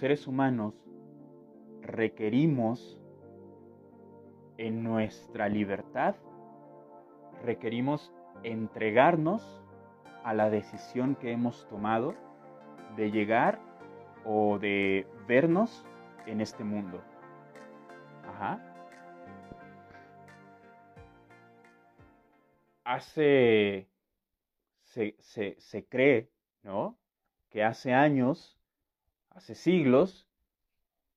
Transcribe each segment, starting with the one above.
seres humanos requerimos en nuestra libertad, requerimos entregarnos a la decisión que hemos tomado de llegar o de vernos en este mundo. Ajá. Hace, se, se cree, ¿no? Que hace años, hace siglos,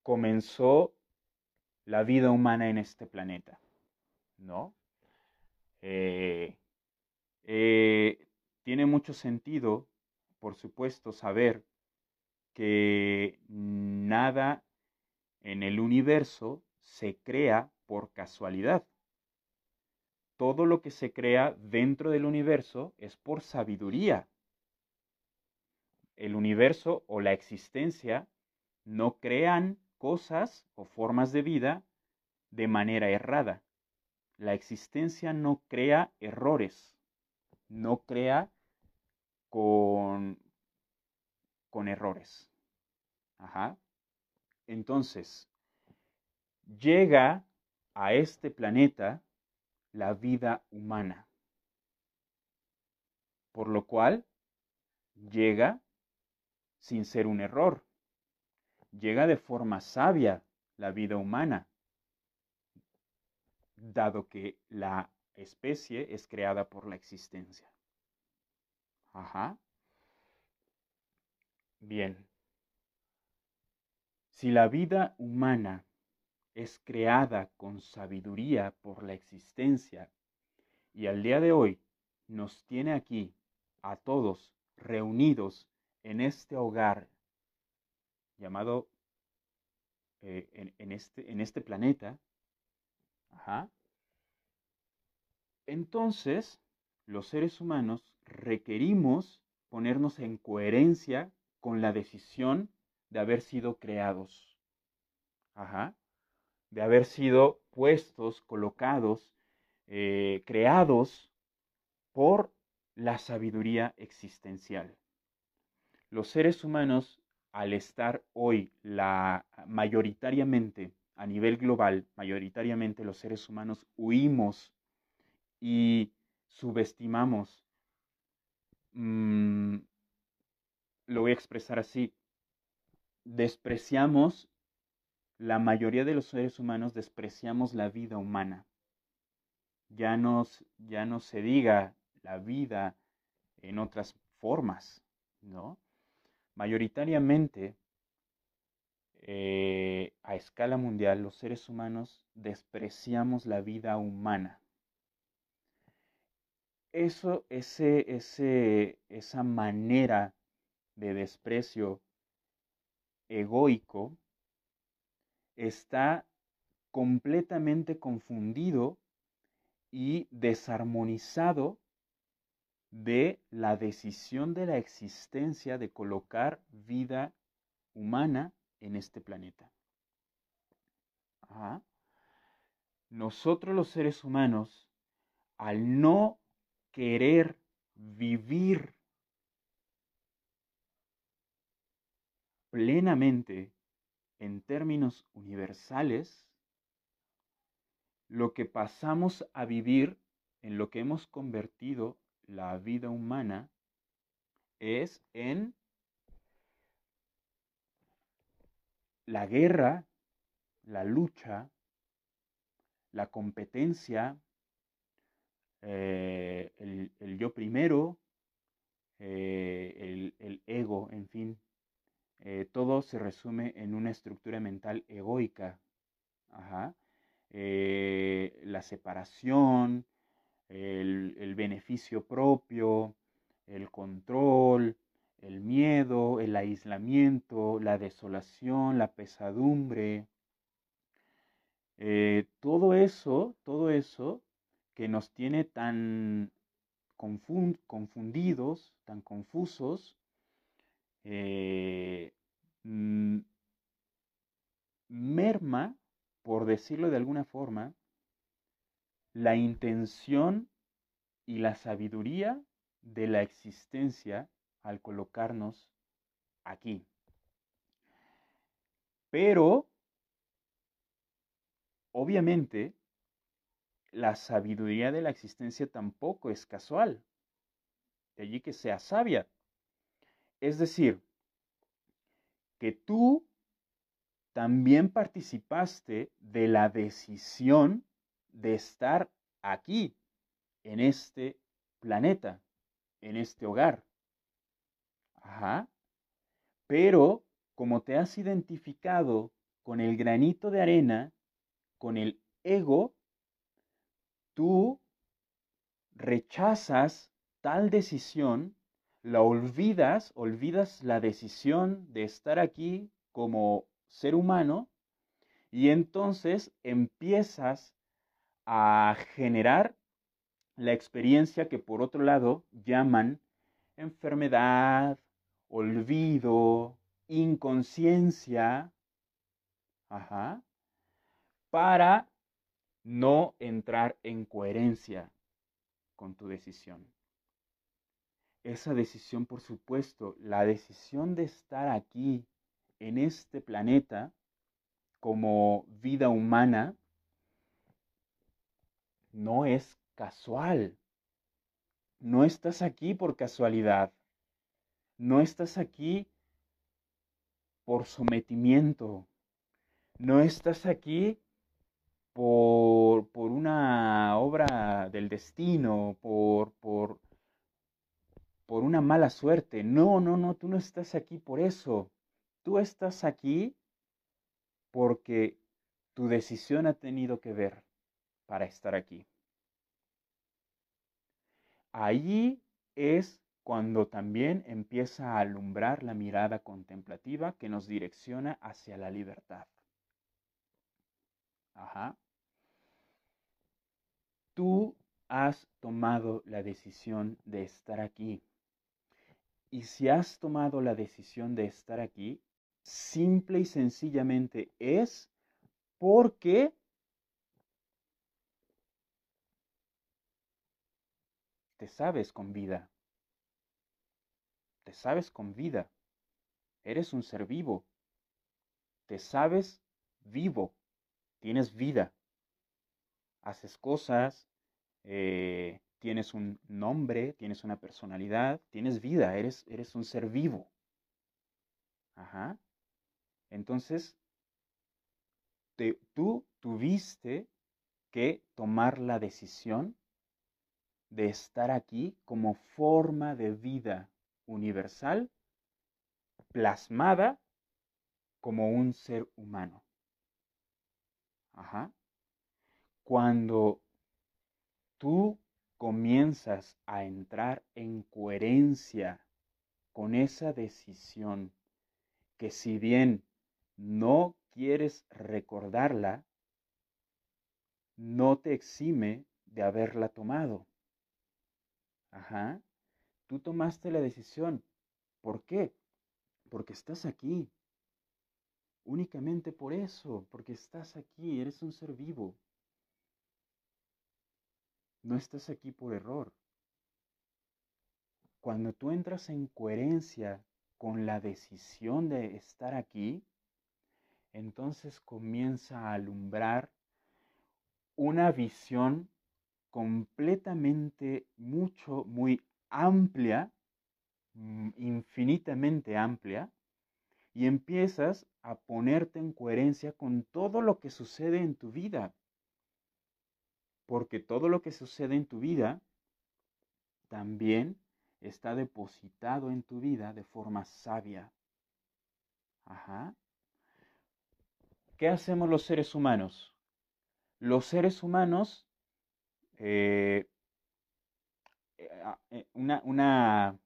comenzó la vida humana en este planeta, ¿no? Eh, eh, tiene mucho sentido, por supuesto, saber que nada en el universo se crea por casualidad. Todo lo que se crea dentro del universo es por sabiduría. El universo o la existencia no crean cosas o formas de vida de manera errada. La existencia no crea errores, no crea con, con errores. Ajá. Entonces, llega a este planeta la vida humana, por lo cual llega sin ser un error llega de forma sabia la vida humana, dado que la especie es creada por la existencia. Ajá. Bien. Si la vida humana es creada con sabiduría por la existencia y al día de hoy nos tiene aquí a todos reunidos en este hogar llamado eh, en, este, en este planeta, entonces los seres humanos requerimos ponernos en coherencia con la decisión de haber sido creados, de haber sido puestos, colocados, eh, creados por la sabiduría existencial. Los seres humanos al estar hoy la mayoritariamente a nivel global, mayoritariamente los seres humanos huimos y subestimamos, mm, lo voy a expresar así, despreciamos, la mayoría de los seres humanos despreciamos la vida humana. Ya, ya no se diga la vida en otras formas, ¿no? Mayoritariamente, eh, a escala mundial, los seres humanos despreciamos la vida humana. Eso, ese, ese, esa manera de desprecio egoico está completamente confundido y desarmonizado de la decisión de la existencia de colocar vida humana en este planeta. Nosotros los seres humanos, al no querer vivir plenamente en términos universales, lo que pasamos a vivir en lo que hemos convertido la vida humana es en la guerra, la lucha, la competencia, eh, el, yo primero, eh, el, ego, en fin. Eh, todo se resume en una estructura mental egoica. la separación, el, beneficio propio, el control, el miedo, el aislamiento, la desolación, la pesadumbre, eh, todo eso, todo eso que nos tiene tan confundidos, tan confusos, eh, mm, merma, por decirlo de alguna forma, la intención y la sabiduría de la existencia al colocarnos aquí. Pero, obviamente, la sabiduría de la existencia tampoco es casual. De allí que sea sabia. Es decir, que tú también participaste de la decisión de estar aquí, en este planeta, en este hogar. Ajá. Pero como te has identificado con el granito de arena, con el ego, tú rechazas tal decisión, la olvidas, olvidas la decisión de estar aquí como ser humano y entonces empiezas a generar la experiencia que por otro lado llaman enfermedad, olvido, inconsciencia, para no entrar en coherencia con tu decisión. Esa decisión, por supuesto, la decisión de estar aquí, en este planeta, como vida humana, no es casual. No estás aquí por casualidad. No estás aquí por sometimiento. No estás aquí por, por una obra del destino, por, por, por una mala suerte. No, no, no, tú no estás aquí por eso. Tú estás aquí porque tu decisión ha tenido que ver para estar aquí. Allí es cuando también empieza a alumbrar la mirada contemplativa que nos direcciona hacia la libertad. Ajá. Tú has tomado la decisión de estar aquí. Y si has tomado la decisión de estar aquí, simple y sencillamente es porque te sabes con vida. Te sabes con vida. Eres un ser vivo. Te sabes vivo. Tienes vida. Haces cosas. Eh, tienes un nombre. Tienes una personalidad. Tienes vida. Eres, eres un ser vivo. Ajá. Entonces, tú tuviste que tomar la decisión de estar aquí como forma de vida universal plasmada como un ser humano. Ajá. Cuando tú comienzas a entrar en coherencia con esa decisión, que si bien no quieres recordarla, no te exime de haberla tomado. Ajá. Tú tomaste la decisión. ¿Por qué? Porque estás aquí. Únicamente por eso, porque estás aquí, eres un ser vivo. No estás aquí por error. Cuando tú entras en coherencia con la decisión de estar aquí, entonces comienza a alumbrar una visión completamente mucho, muy amplia, mm, infinitamente amplia, y empiezas a ponerte en coherencia con todo lo que sucede en tu vida. Porque todo lo que sucede en tu vida también está depositado en tu vida de forma sabia. Ajá. ¿Qué hacemos los seres humanos? Los seres humanos eh, eh, eh, una,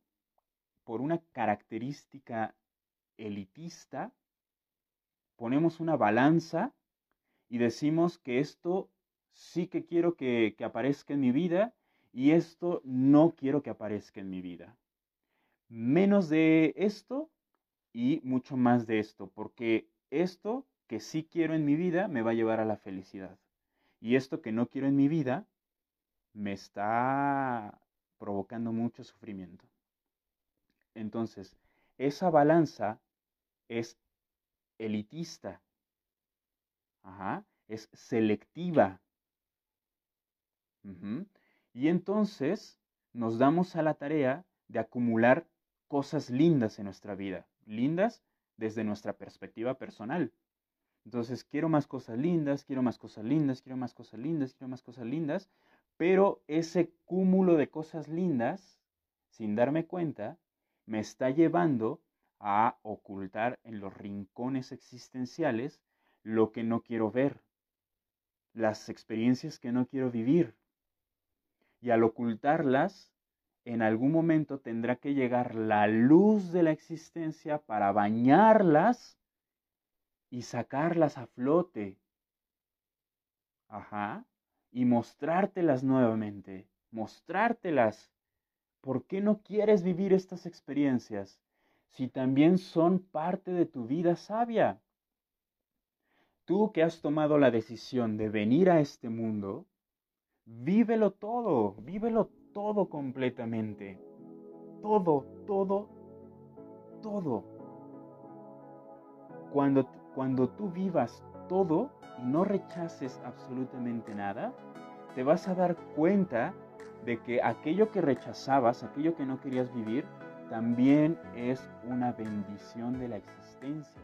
por una característica elitista, ponemos una balanza y decimos que esto sí que quiero que, que aparezca en mi vida y esto no quiero que aparezca en mi vida. Menos de esto y mucho más de esto, porque esto que sí quiero en mi vida me va a llevar a la felicidad. Y esto que no quiero en mi vida me está provocando mucho sufrimiento. Entonces, esa balanza es elitista. Es selectiva. Y entonces nos damos a la tarea de acumular cosas lindas en nuestra vida, lindas desde nuestra perspectiva personal. Entonces, quiero más cosas lindas, quiero más cosas lindas, quiero más cosas lindas, quiero más cosas lindas, pero ese cúmulo de cosas lindas, sin darme cuenta, me está llevando a ocultar en los rincones existenciales lo que no quiero ver, las experiencias que no quiero vivir. Y al ocultarlas, en algún momento tendrá que llegar la luz de la existencia para bañarlas y sacarlas a flote. Ajá. Y mostrártelas nuevamente, mostrártelas. ¿Por qué no quieres vivir estas experiencias si también son parte de tu vida sabia? Tú que has tomado la decisión de venir a este mundo, vívelo todo, vívelo todo completamente. Todo, todo, todo. Cuando, cuando tú vivas todo y no rechaces absolutamente nada, te vas a dar cuenta de que aquello que rechazabas, aquello que no querías vivir, también es una bendición de la existencia.